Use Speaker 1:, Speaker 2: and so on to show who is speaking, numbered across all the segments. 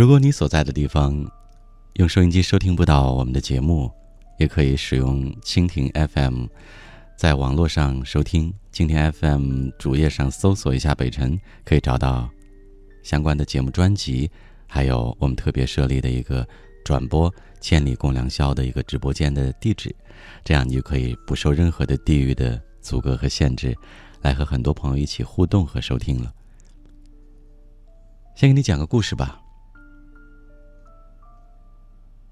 Speaker 1: 如果你所在的地方用收音机收听不到我们的节目，也可以使用蜻蜓 FM，在网络上收听。蜻蜓 FM 主页上搜索一下“北辰”，可以找到相关的节目专辑，还有我们特别设立的一个转播“千里共良宵”的一个直播间的地址，这样你就可以不受任何的地域的阻隔和限制，来和很多朋友一起互动和收听了。先给你讲个故事吧。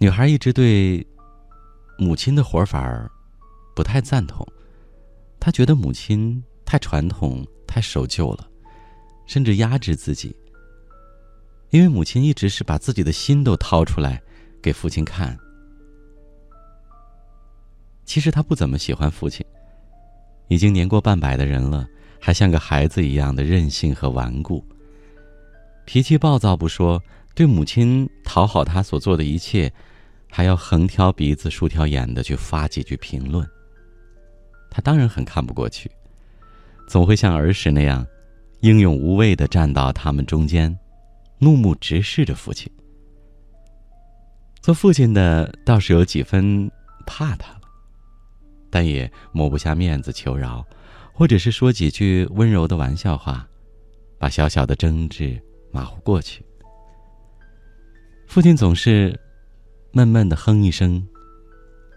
Speaker 1: 女孩一直对母亲的活法不太赞同，她觉得母亲太传统、太守旧了，甚至压制自己。因为母亲一直是把自己的心都掏出来给父亲看。其实她不怎么喜欢父亲，已经年过半百的人了，还像个孩子一样的任性和顽固，脾气暴躁不说，对母亲讨好他所做的一切。还要横挑鼻子竖挑眼的去发几句评论。他当然很看不过去，总会像儿时那样，英勇无畏的站到他们中间，怒目直视着父亲。做父亲的倒是有几分怕他了，但也抹不下面子求饶，或者是说几句温柔的玩笑话，把小小的争执马虎过去。父亲总是。闷闷的哼一声，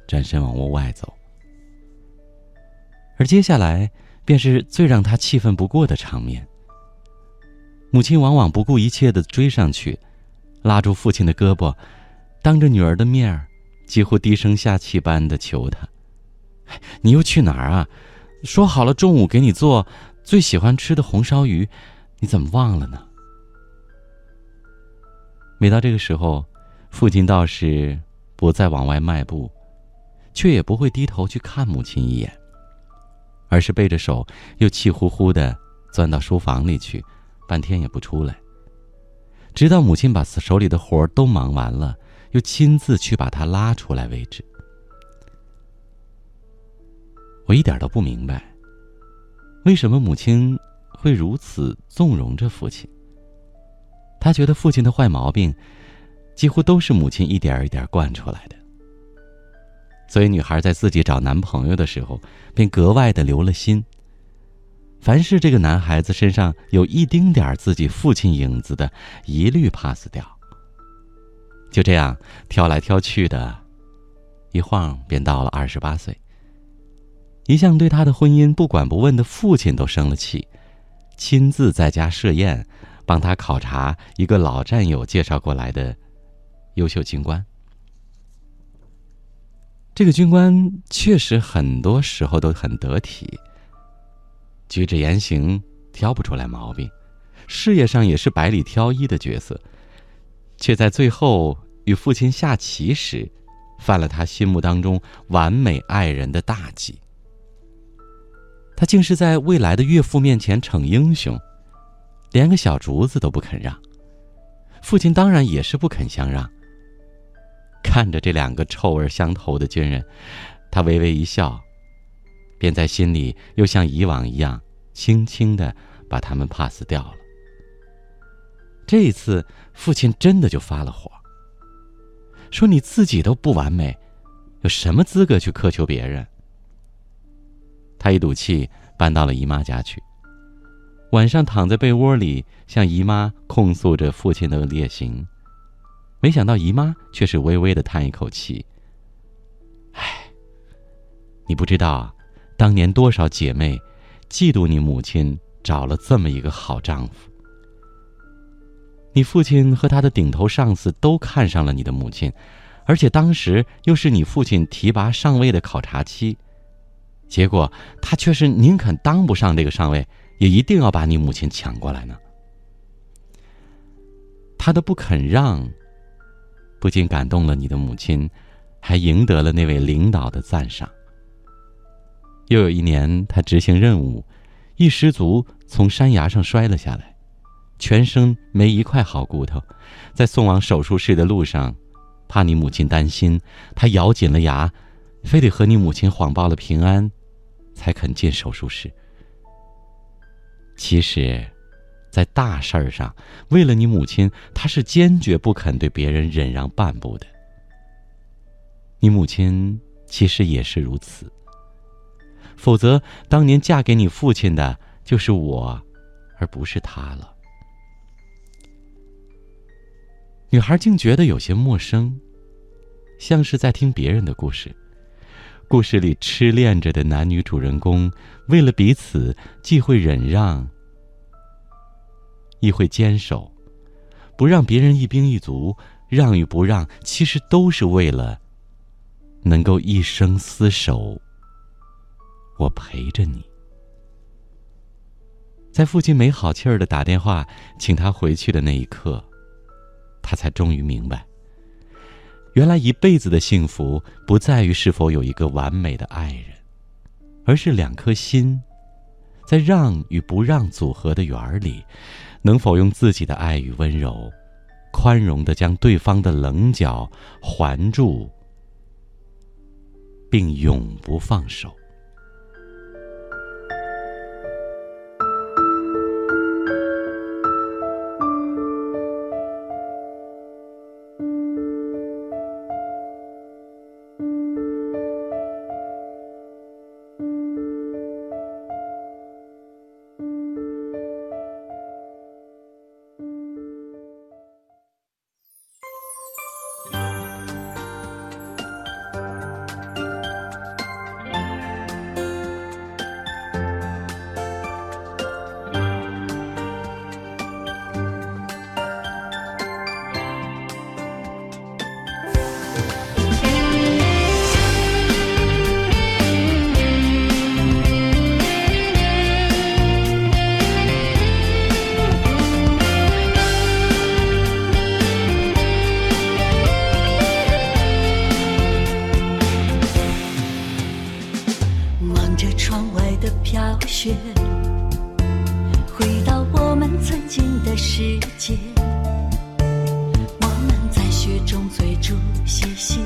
Speaker 1: 转身往屋外走。而接下来便是最让他气愤不过的场面。母亲往往不顾一切的追上去，拉住父亲的胳膊，当着女儿的面儿，几乎低声下气般的求他：“你又去哪儿啊？说好了中午给你做最喜欢吃的红烧鱼，你怎么忘了呢？”每到这个时候。父亲倒是不再往外迈步，却也不会低头去看母亲一眼，而是背着手又气呼呼的钻到书房里去，半天也不出来。直到母亲把手里的活都忙完了，又亲自去把他拉出来为止。我一点都不明白，为什么母亲会如此纵容着父亲。他觉得父亲的坏毛病。几乎都是母亲一点一点惯出来的，所以女孩在自己找男朋友的时候，便格外的留了心。凡是这个男孩子身上有一丁点儿自己父亲影子的，一律 pass 掉。就这样挑来挑去的，一晃便到了二十八岁。一向对他的婚姻不管不问的父亲都生了气，亲自在家设宴，帮他考察一个老战友介绍过来的。优秀军官，这个军官确实很多时候都很得体，举止言行挑不出来毛病，事业上也是百里挑一的角色，却在最后与父亲下棋时，犯了他心目当中完美爱人的大忌。他竟是在未来的岳父面前逞英雄，连个小竹子都不肯让，父亲当然也是不肯相让。看着这两个臭味相投的军人，他微微一笑，便在心里又像以往一样，轻轻的把他们 pass 掉了。这一次，父亲真的就发了火，说：“你自己都不完美，有什么资格去苛求别人？”他一赌气搬到了姨妈家去，晚上躺在被窝里，向姨妈控诉着父亲的劣行。没想到姨妈却是微微的叹一口气：“唉，你不知道，当年多少姐妹嫉妒你母亲找了这么一个好丈夫。你父亲和他的顶头上司都看上了你的母亲，而且当时又是你父亲提拔上位的考察期，结果他却是宁肯当不上这个上位，也一定要把你母亲抢过来呢。他的不肯让。”不仅感动了你的母亲，还赢得了那位领导的赞赏。又有一年，他执行任务，一失足从山崖上摔了下来，全身没一块好骨头。在送往手术室的路上，怕你母亲担心，他咬紧了牙，非得和你母亲谎报了平安，才肯进手术室。其实，在大事儿上，为了你母亲，她是坚决不肯对别人忍让半步的。你母亲其实也是如此。否则，当年嫁给你父亲的就是我，而不是他了。女孩竟觉得有些陌生，像是在听别人的故事。故事里痴恋着的男女主人公，为了彼此，既会忍让，亦会坚守，不让别人一兵一卒。让与不让，其实都是为了能够一生厮守。我陪着你，在父亲没好气儿的打电话请他回去的那一刻，他才终于明白，原来一辈子的幸福不在于是否有一个完美的爱人，而是两颗心，在让与不让组合的圆儿里，能否用自己的爱与温柔。宽容的将对方的棱角环住，并永不放手。
Speaker 2: 雪，回到我们曾经的世界。我们在雪中追逐嬉戏，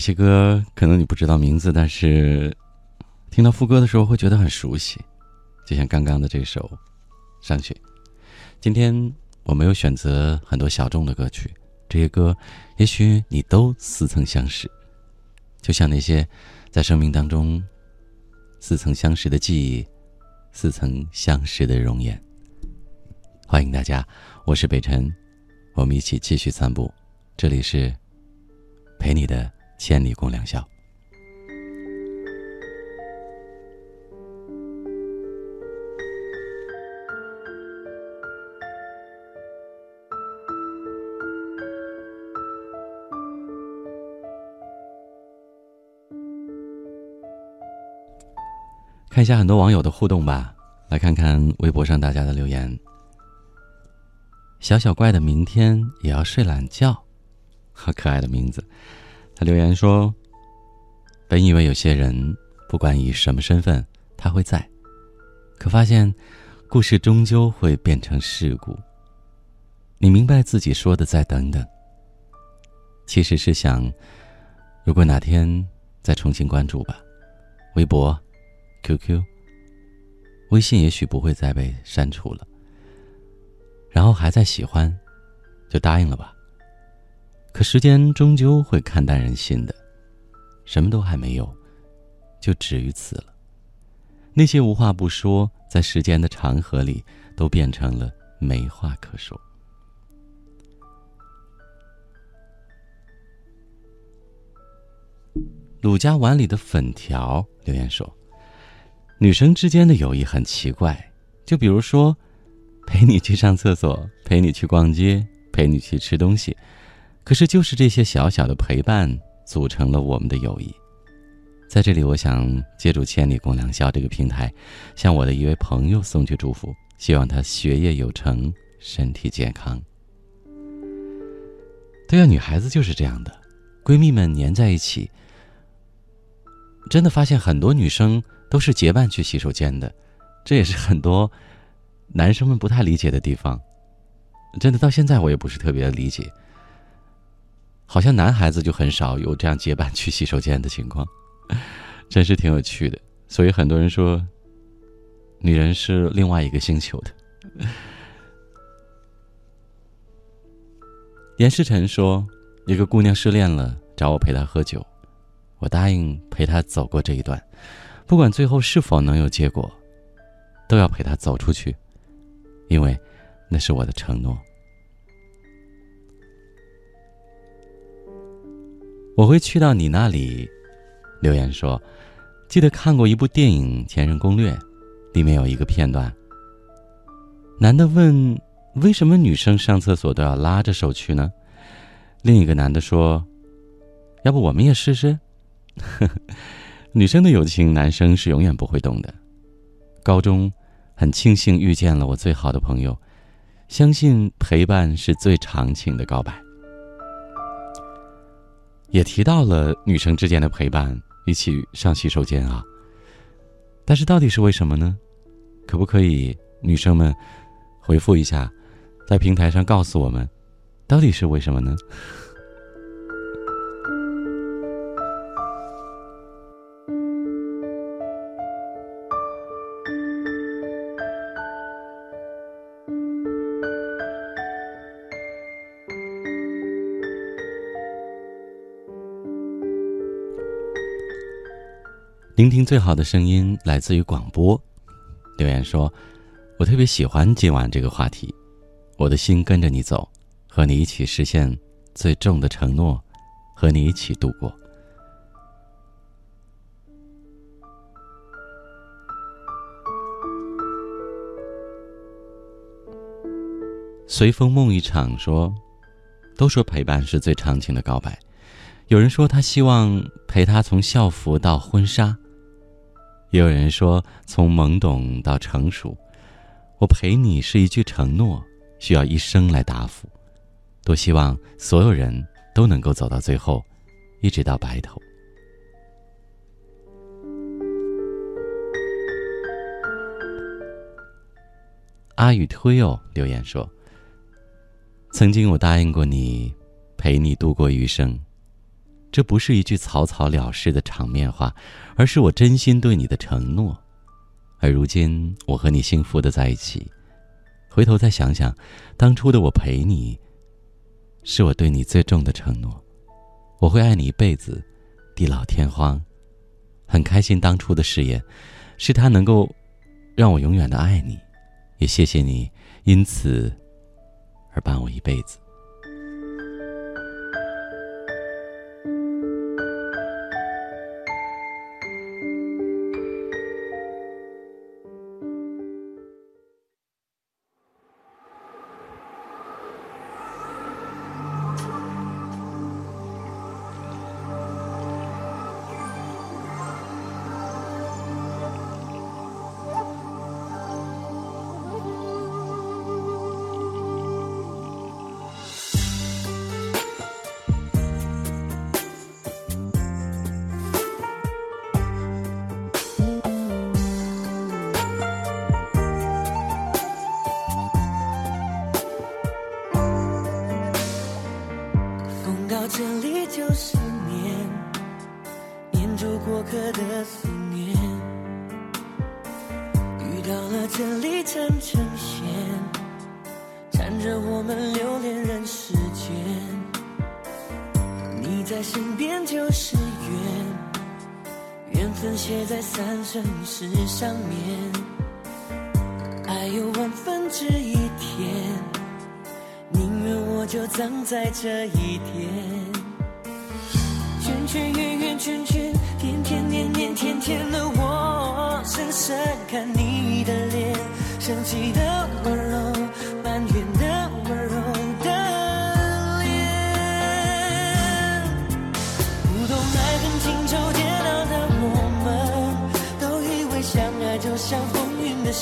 Speaker 1: 些歌可能你不知道名字，但是听到副歌的时候会觉得很熟悉，就像刚刚的这首《上学》。今天我没有选择很多小众的歌曲，这些歌也许你都似曾相识，就像那些在生命当中似曾相识的记忆，似曾相识的容颜。欢迎大家，我是北辰，我们一起继续散步。这里是陪你的。千里共良宵。看一下很多网友的互动吧，来看看微博上大家的留言。小小怪的明天也要睡懒觉，好可爱的名字。他留言说：“本以为有些人不管以什么身份，他会在，可发现故事终究会变成事故。你明白自己说的再等等，其实是想，如果哪天再重新关注吧，微博、QQ、微信也许不会再被删除了，然后还在喜欢，就答应了吧。”可时间终究会看淡人心的，什么都还没有，就止于此了。那些无话不说，在时间的长河里，都变成了没话可说。鲁家碗里的粉条留言说：“女生之间的友谊很奇怪，就比如说，陪你去上厕所，陪你去逛街，陪你去吃东西。”可是，就是这些小小的陪伴，组成了我们的友谊。在这里，我想借助“千里共良宵”这个平台，向我的一位朋友送去祝福，希望他学业有成，身体健康。对啊，女孩子就是这样的，闺蜜们黏在一起，真的发现很多女生都是结伴去洗手间的，这也是很多男生们不太理解的地方。真的，到现在我也不是特别理解。好像男孩子就很少有这样结伴去洗手间的情况，真是挺有趣的。所以很多人说，女人是另外一个星球的。严世臣说，一个姑娘失恋了，找我陪她喝酒，我答应陪她走过这一段，不管最后是否能有结果，都要陪她走出去，因为那是我的承诺。我会去到你那里，留言说：“记得看过一部电影《前任攻略》，里面有一个片段。男的问：为什么女生上厕所都要拉着手去呢？另一个男的说：要不我们也试试？女生的友情，男生是永远不会懂的。高中，很庆幸遇见了我最好的朋友，相信陪伴是最长情的告白。”也提到了女生之间的陪伴，一起上洗手间啊。但是到底是为什么呢？可不可以女生们回复一下，在平台上告诉我们，到底是为什么呢？聆听最好的声音来自于广播。留言说：“我特别喜欢今晚这个话题，我的心跟着你走，和你一起实现最重的承诺，和你一起度过。”随风梦一场说：“都说陪伴是最长情的告白，有人说他希望陪他从校服到婚纱。”也有人说，从懵懂到成熟，我陪你是一句承诺，需要一生来答复。多希望所有人都能够走到最后，一直到白头。阿宇推哦留言说：“曾经我答应过你，陪你度过余生，这不是一句草草了事的场面话，而是我真心对你的承诺。而如今，我和你幸福的在一起，回头再想想，当初的我陪你，是我对你最重的承诺。我会爱你一辈子，地老天荒。很开心当初的誓言，是他能够让我永远的爱你，也谢谢你因此而伴我一辈子。
Speaker 3: 上面，爱有万分之一甜，宁愿我就葬在这一点。圈圈圆圆圈圈，天天年年天天的我，深深看你的脸，生气的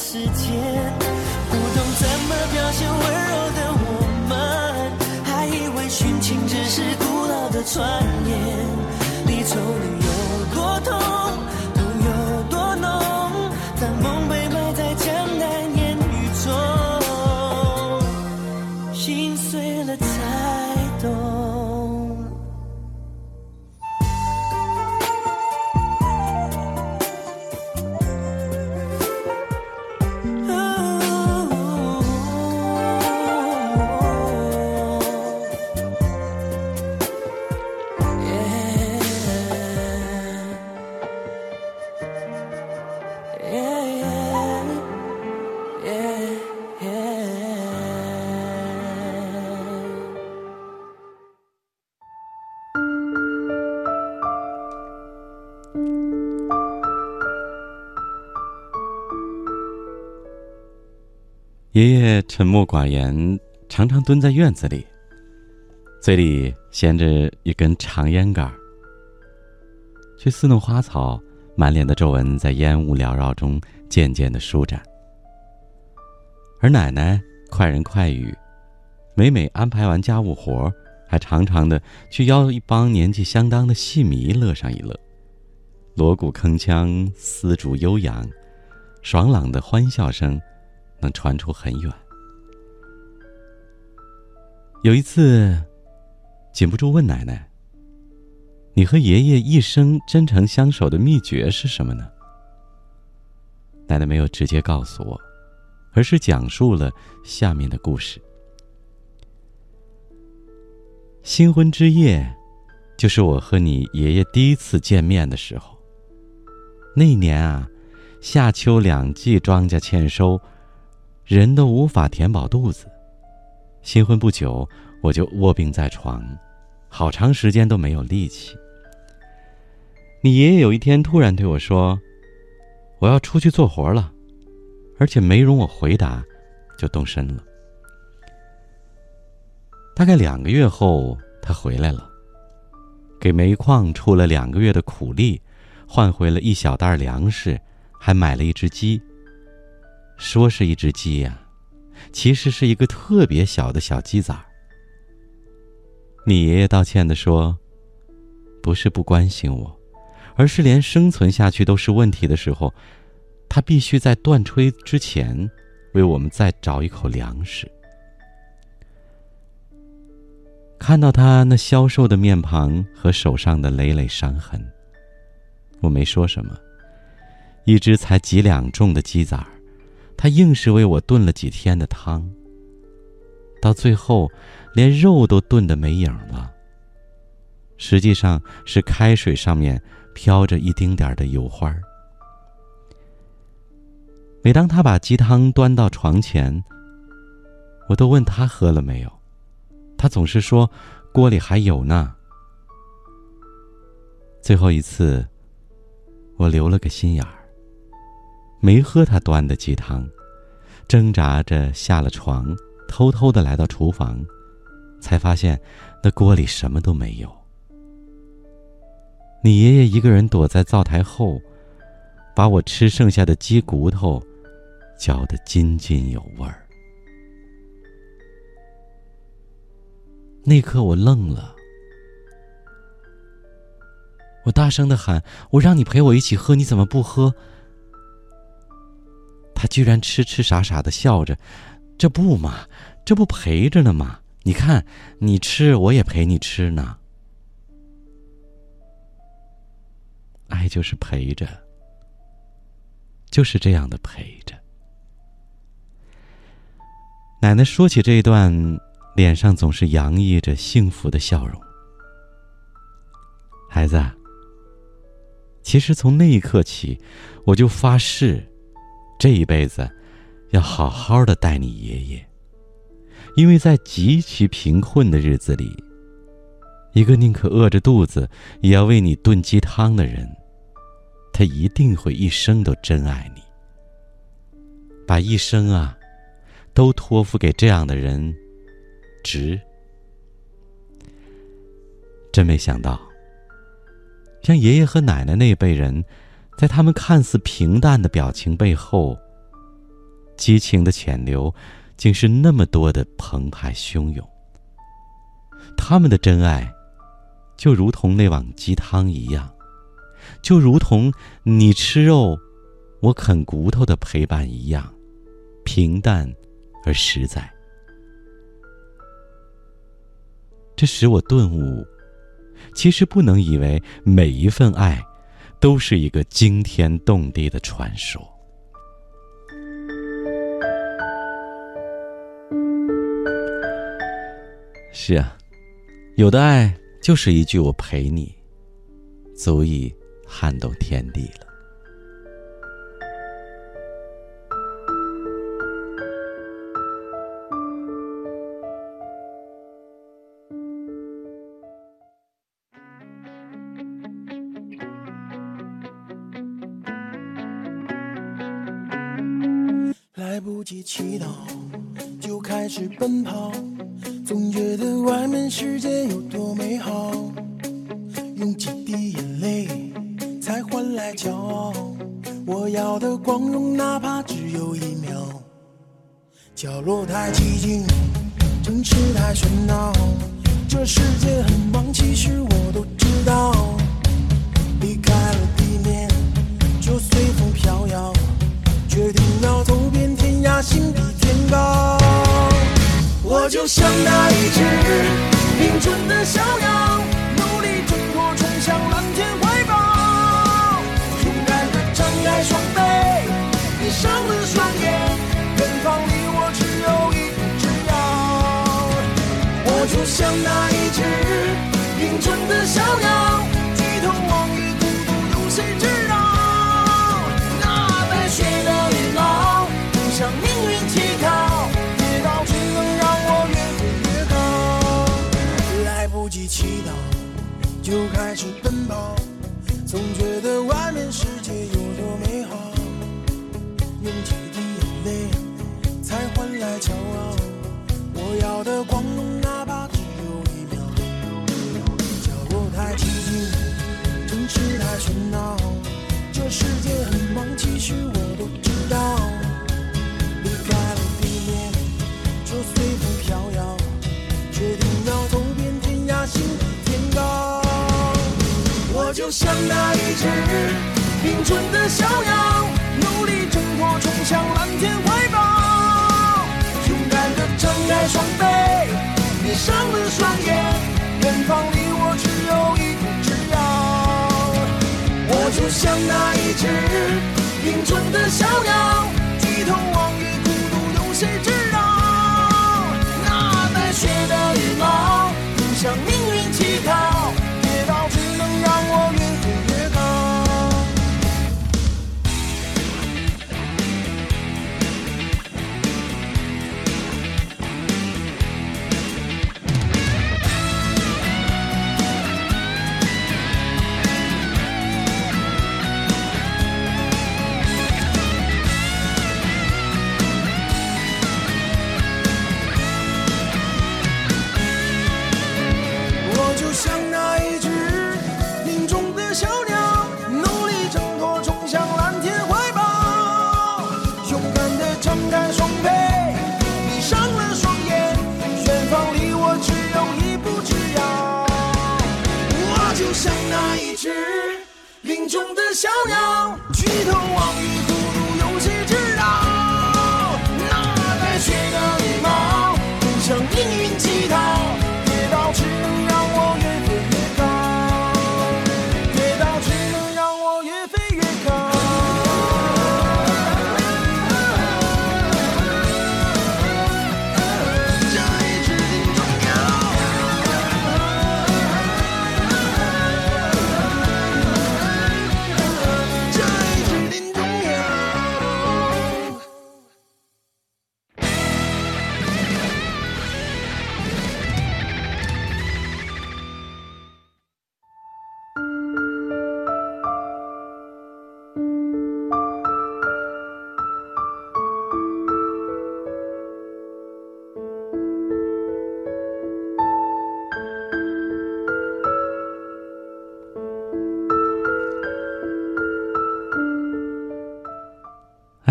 Speaker 3: 时间。不懂怎么表现温柔的我们，还以为殉情只是古老的传言。
Speaker 1: 爷爷沉默寡言，常常蹲在院子里，嘴里衔着一根长烟杆，去撕弄花草，满脸的皱纹在烟雾缭绕中渐渐的舒展。而奶奶快人快语，每每安排完家务活，还常常的去邀一帮年纪相当的戏迷乐上一乐，锣鼓铿锵，丝竹悠扬，爽朗的欢笑声。能传出很远。有一次，禁不住问奶奶：“你和爷爷一生真诚相守的秘诀是什么呢？”奶奶没有直接告诉我，而是讲述了下面的故事。新婚之夜，就是我和你爷爷第一次见面的时候。那年啊，夏秋两季庄稼欠收。人都无法填饱肚子。新婚不久，我就卧病在床，好长时间都没有力气。你爷爷有一天突然对我说：“我要出去做活了。”而且没容我回答，就动身了。大概两个月后，他回来了，给煤矿出了两个月的苦力，换回了一小袋粮食，还买了一只鸡。说是一只鸡呀，其实是一个特别小的小鸡崽儿。你爷爷道歉的说：“不是不关心我，而是连生存下去都是问题的时候，他必须在断炊之前，为我们再找一口粮食。”看到他那消瘦的面庞和手上的累累伤痕，我没说什么。一只才几两重的鸡崽儿。他硬是为我炖了几天的汤，到最后，连肉都炖得没影了。实际上是开水上面飘着一丁点儿的油花儿。每当他把鸡汤端到床前，我都问他喝了没有，他总是说锅里还有呢。最后一次，我留了个心眼儿。没喝他端的鸡汤，挣扎着下了床，偷偷的来到厨房，才发现那锅里什么都没有。你爷爷一个人躲在灶台后，把我吃剩下的鸡骨头嚼得津津有味儿。那刻我愣了，我大声的喊：“我让你陪我一起喝，你怎么不喝？”他居然痴痴傻傻的笑着，这不嘛，这不陪着呢吗？你看，你吃，我也陪你吃呢。爱就是陪着，就是这样的陪着。奶奶说起这一段，脸上总是洋溢着幸福的笑容。孩子，其实从那一刻起，我就发誓。这一辈子，要好好的待你爷爷，因为在极其贫困的日子里，一个宁可饿着肚子也要为你炖鸡汤的人，他一定会一生都真爱你。把一生啊，都托付给这样的人，值。真没想到，像爷爷和奶奶那辈人。在他们看似平淡的表情背后，激情的潜流，竟是那么多的澎湃汹涌。他们的真爱，就如同那碗鸡汤一样，就如同你吃肉，我啃骨头的陪伴一样，平淡而实在。这使我顿悟，其实不能以为每一份爱。都是一个惊天动地的传说。是啊，有的爱就是一句“我陪你”，足以撼动天地了。
Speaker 4: 像那一只凌春的小鸟，举头望月，孤独有谁知道？那白雪的羽毛，不向命运乞讨，跌倒只能让我越飞越高。来不及祈祷，就开始奔跑，总觉得外面世界有多美好，用几滴眼泪才换来骄傲。我要的光荣，世界很忙，其实我都知道。离开了地面，就随风飘摇，决定要走遍天涯，心比天高。我就像那一只凌春的小鸟，努力挣脱，冲向蓝天怀抱，勇敢的张开双臂，闭上了双眼，远方离我只有一步。就像那一只凌春的小鸟，低头望月，孤独有谁知道？那白雪的羽毛，不像
Speaker 1: 你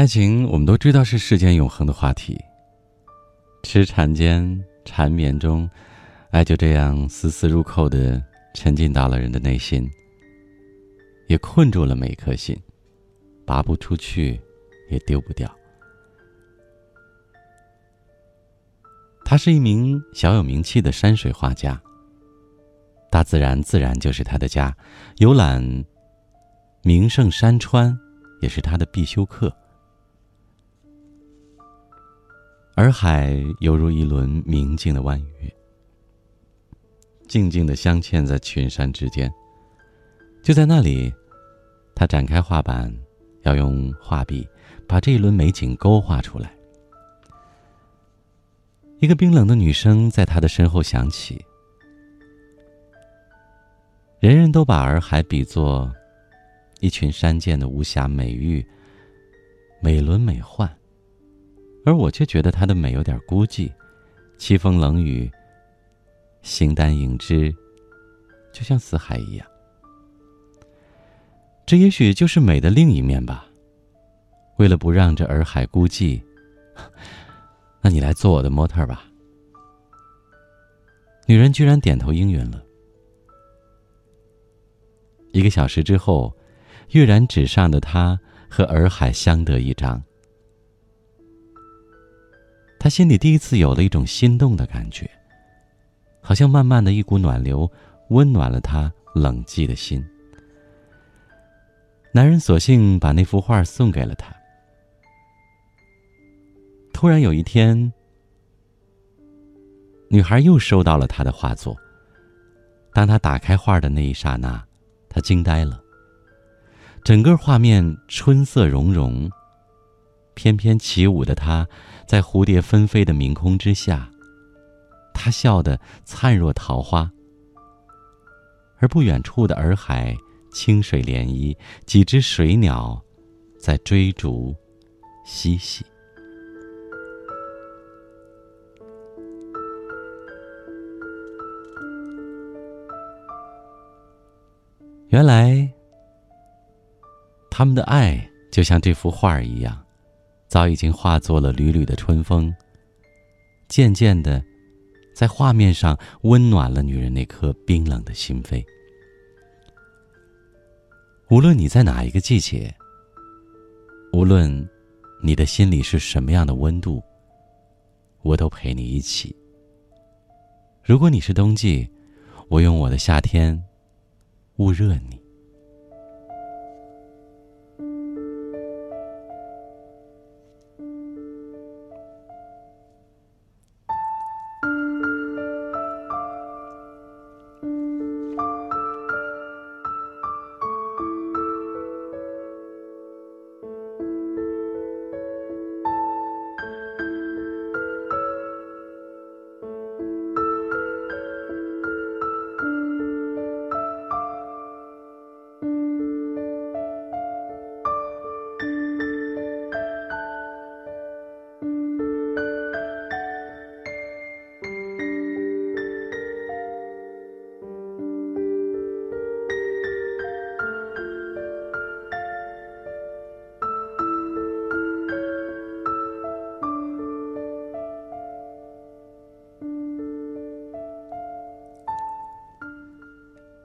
Speaker 1: 情，我们都知道是世间永恒的话题。痴缠间、缠绵中，爱就这样丝丝入扣的沉浸到了人的内心，也困住了每一颗心，拔不出去，也丢不掉。他是一名小有名气的山水画家。大自然自然就是他的家，游览名胜山川也是他的必修课。洱海犹如一轮明净的弯月，静静的镶嵌在群山之间。就在那里，他展开画板，要用画笔把这一轮美景勾画出来。一个冰冷的女声在他的身后响起。人人都把洱海比作一群山涧的无暇美玉，美轮美奂。而我却觉得她的美有点孤寂，凄风冷雨，形单影只，就像死海一样。这也许就是美的另一面吧。为了不让这洱海孤寂，那你来做我的模特吧。女人居然点头应允了。一个小时之后，跃然纸上的她和洱海相得益彰。他心里第一次有了一种心动的感觉，好像慢慢的一股暖流温暖了他冷寂的心。男人索性把那幅画送给了他。突然有一天，女孩又收到了他的画作。当他打开画的那一刹那，他惊呆了。整个画面春色融融。翩翩起舞的他，在蝴蝶纷飞的明空之下，他笑得灿若桃花。而不远处的洱海，清水涟漪，几只水鸟在追逐嬉戏。原来，他们的爱就像这幅画一样。早已经化作了缕缕的春风，渐渐的，在画面上温暖了女人那颗冰冷的心扉。无论你在哪一个季节，无论你的心里是什么样的温度，我都陪你一起。如果你是冬季，我用我的夏天捂热你。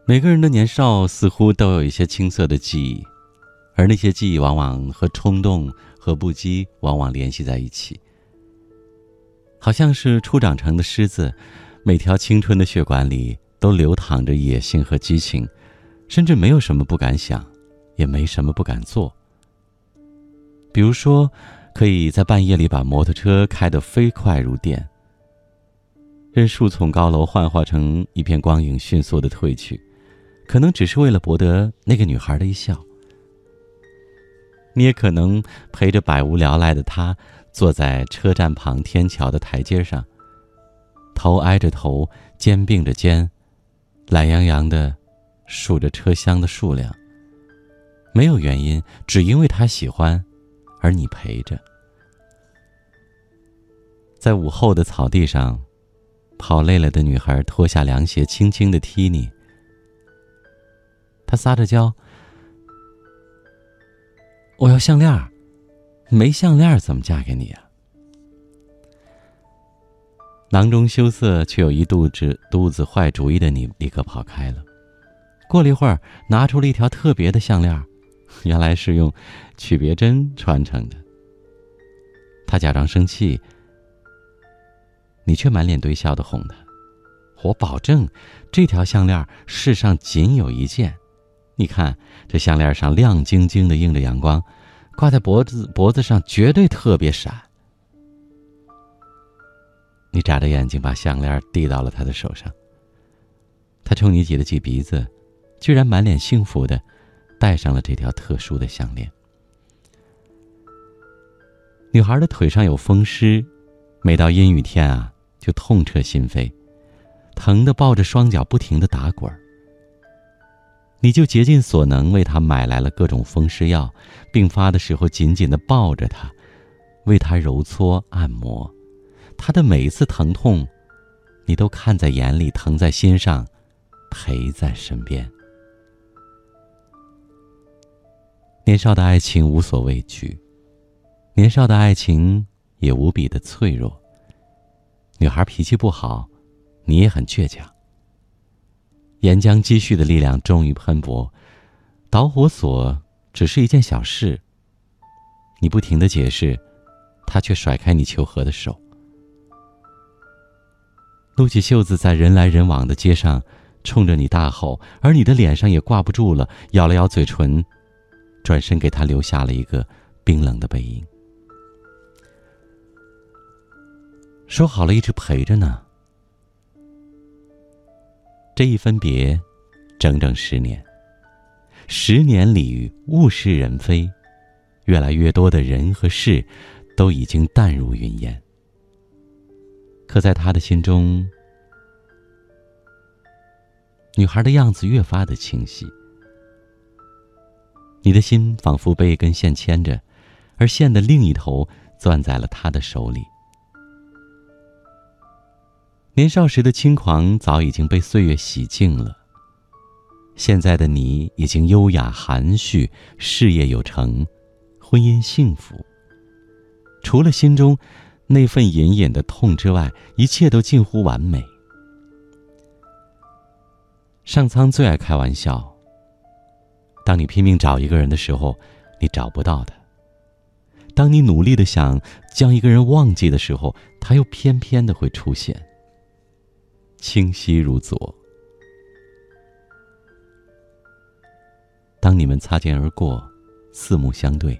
Speaker 1: 每个人的年少似乎都有一些青涩的记忆，而那些记忆往往和冲动和不羁往往联系在一起。好像是初长成的狮子，每条青春的血管里都流淌着野性和激情，甚至没有什么不敢想，也没什么不敢做。比如说，可以在半夜里把摩托车开得飞快如电，任数丛高楼幻化成一片光影，迅速的退去。可能只是为了博得那个女孩的一笑。你也可能陪着百无聊赖的他，坐在车站旁天桥的台阶上，头挨着头，肩并着肩，懒洋洋的数着车厢的数量。没有原因，只因为他喜欢，而你陪着。在午后的草地上，跑累了的女孩脱下凉鞋，轻轻的踢你。他撒着娇：“我要项链没项链怎么嫁给你啊？”囊中羞涩却有一肚子肚子坏主意的你，立刻跑开了。过了一会儿，拿出了一条特别的项链原来是用曲别针穿成的。他假装生气，你却满脸堆笑的哄他：“我保证，这条项链世上仅有一件。”你看，这项链上亮晶晶的，映着阳光，挂在脖子脖子上，绝对特别闪。你眨着眼睛把项链递到了他的手上。他冲你挤了挤鼻子，居然满脸幸福的戴上了这条特殊的项链。女孩的腿上有风湿，每到阴雨天啊，就痛彻心扉，疼的抱着双脚不停的打滚儿。你就竭尽所能为他买来了各种风湿药，病发的时候紧紧的抱着他，为他揉搓按摩，他的每一次疼痛，你都看在眼里，疼在心上，陪在身边。年少的爱情无所畏惧，年少的爱情也无比的脆弱。女孩脾气不好，你也很倔强。岩浆积蓄的力量终于喷薄，导火索只是一件小事。你不停的解释，他却甩开你求和的手，撸起袖子在人来人往的街上，冲着你大吼，而你的脸上也挂不住了，咬了咬嘴唇。转身给他留下了一个冰冷的背影，说好了一直陪着呢。这一分别，整整十年。十年里物是人非，越来越多的人和事，都已经淡如云烟。可在他的心中，女孩的样子越发的清晰。你的心仿佛被一根线牵着，而线的另一头攥在了他的手里。年少时的轻狂早已经被岁月洗净了。现在的你已经优雅含蓄，事业有成，婚姻幸福。除了心中那份隐隐的痛之外，一切都近乎完美。上苍最爱开玩笑。当你拼命找一个人的时候，你找不到的；当你努力的想将一个人忘记的时候，他又偏偏的会出现，清晰如昨。当你们擦肩而过，四目相对，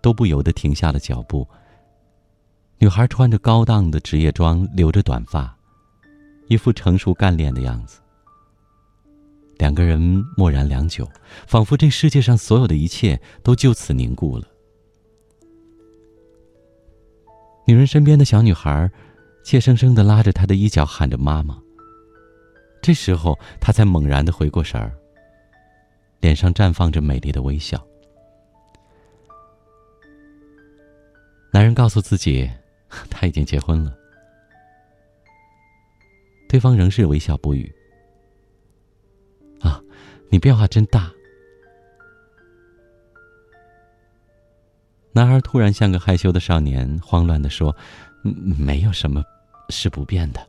Speaker 1: 都不由得停下了脚步。女孩穿着高档的职业装，留着短发，一副成熟干练的样子。两个人默然良久，仿佛这世界上所有的一切都就此凝固了。女人身边的小女孩，怯生生的拉着他的衣角，喊着“妈妈”。这时候，他才猛然的回过神儿，脸上绽放着美丽的微笑。男人告诉自己，他已经结婚了，对方仍是微笑不语。啊你变化真大。男孩突然像个害羞的少年，慌乱的说：“没有什么是不变的。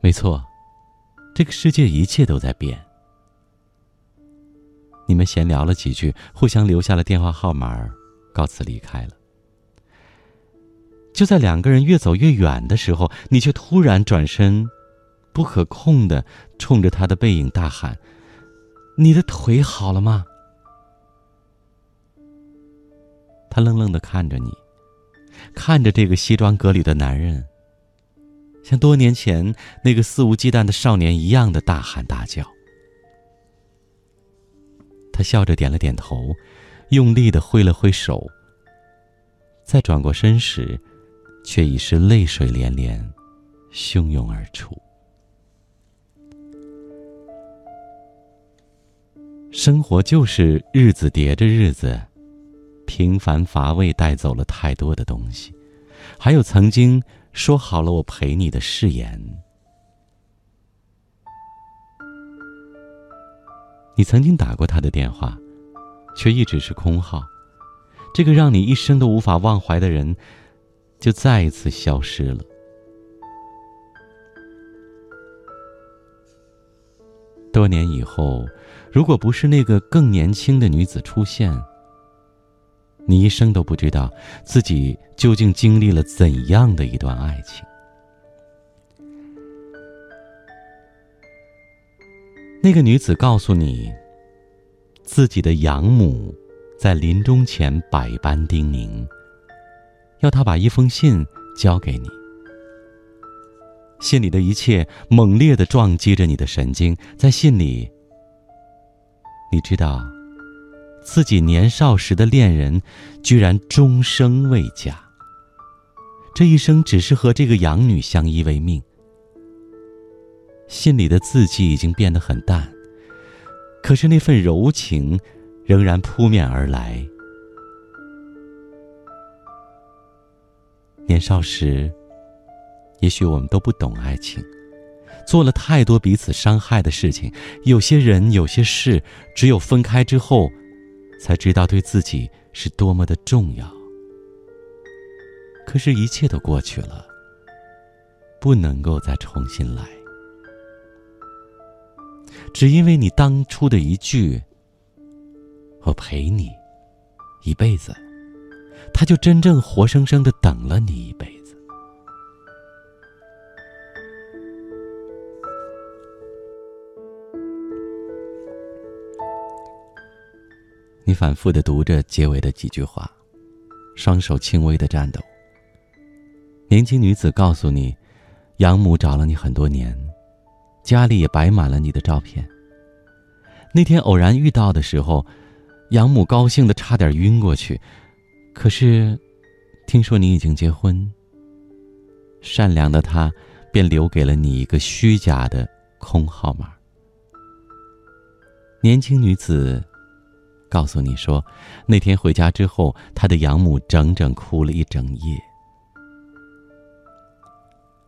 Speaker 1: 没错，这个世界一切都在变。”你们闲聊了几句，互相留下了电话号码，告辞离开了。就在两个人越走越远的时候，你却突然转身。不可控的冲着他的背影大喊：“你的腿好了吗？”他愣愣的看着你，看着这个西装革履的男人，像多年前那个肆无忌惮的少年一样的大喊大叫。他笑着点了点头，用力的挥了挥手。再转过身时，却已是泪水连连，汹涌而出。生活就是日子叠着日子，平凡乏味带走了太多的东西，还有曾经说好了我陪你的誓言。你曾经打过他的电话，却一直是空号。这个让你一生都无法忘怀的人，就再一次消失了。多年以后。如果不是那个更年轻的女子出现，你一生都不知道自己究竟经历了怎样的一段爱情。那个女子告诉你，自己的养母在临终前百般叮咛，要她把一封信交给你。信里的一切猛烈的撞击着你的神经，在信里。你知道，自己年少时的恋人，居然终生未嫁。这一生只是和这个养女相依为命。信里的字迹已经变得很淡，可是那份柔情，仍然扑面而来。年少时，也许我们都不懂爱情，做了太多彼此伤害的事情。有些人，有些事，只有分开之后，才知道对自己是多么的重要。可是，一切都过去了，不能够再重新来。只因为你当初的一句“我陪你一辈子”，他就真正活生生的等了你一辈子。你反复的读着结尾的几句话，双手轻微的颤抖。年轻女子告诉你，养母找了你很多年。家里也摆满了你的照片。那天偶然遇到的时候，养母高兴的差点晕过去。可是，听说你已经结婚。善良的她，便留给了你一个虚假的空号码。年轻女子告诉你说，那天回家之后，他的养母整整哭了一整夜。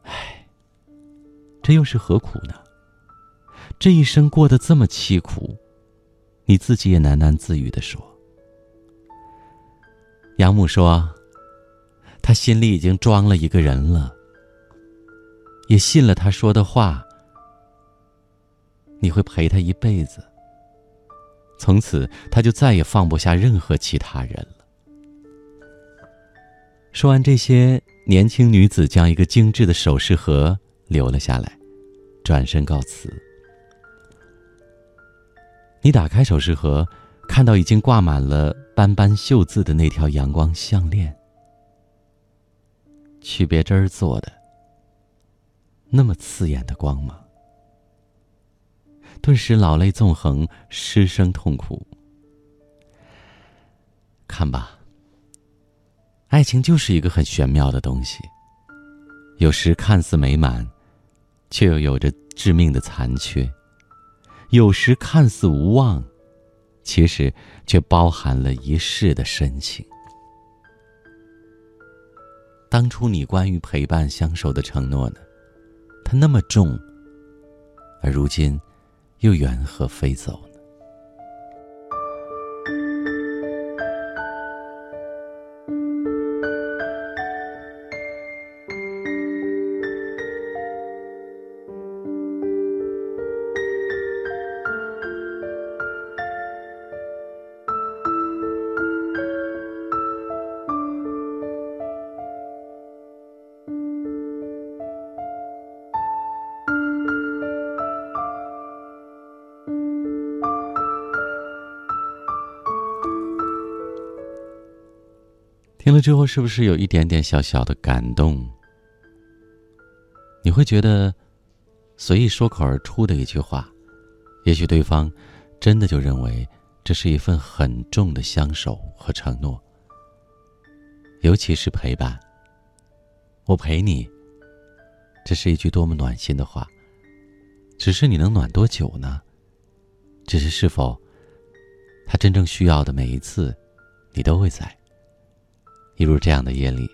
Speaker 1: 唉，这又是何苦呢？这一生过得这么凄苦，你自己也喃喃自语的说。养母说，他心里已经装了一个人了，也信了他说的话，你会陪他一辈子。从此，他就再也放不下任何其他人了。说完这些，年轻女子将一个精致的首饰盒留了下来，转身告辞。你打开首饰盒，看到已经挂满了斑斑绣字的那条阳光项链，曲别针做的，那么刺眼的光芒，顿时老泪纵横，失声痛哭。看吧，爱情就是一个很玄妙的东西，有时看似美满，却又有着致命的残缺。有时看似无望，其实却包含了一世的深情。当初你关于陪伴相守的承诺呢？它那么重，而如今又缘何飞走？听了之后，是不是有一点点小小的感动？你会觉得，随意说口而出的一句话，也许对方真的就认为这是一份很重的相守和承诺。尤其是陪伴，我陪你，这是一句多么暖心的话。只是你能暖多久呢？只是是否，他真正需要的每一次，你都会在。进入这样的夜里，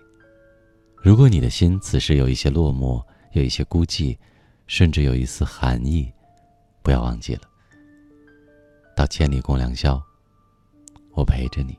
Speaker 1: 如果你的心此时有一些落寞，有一些孤寂，甚至有一丝寒意，不要忘记了，到千里共良宵，我陪着你。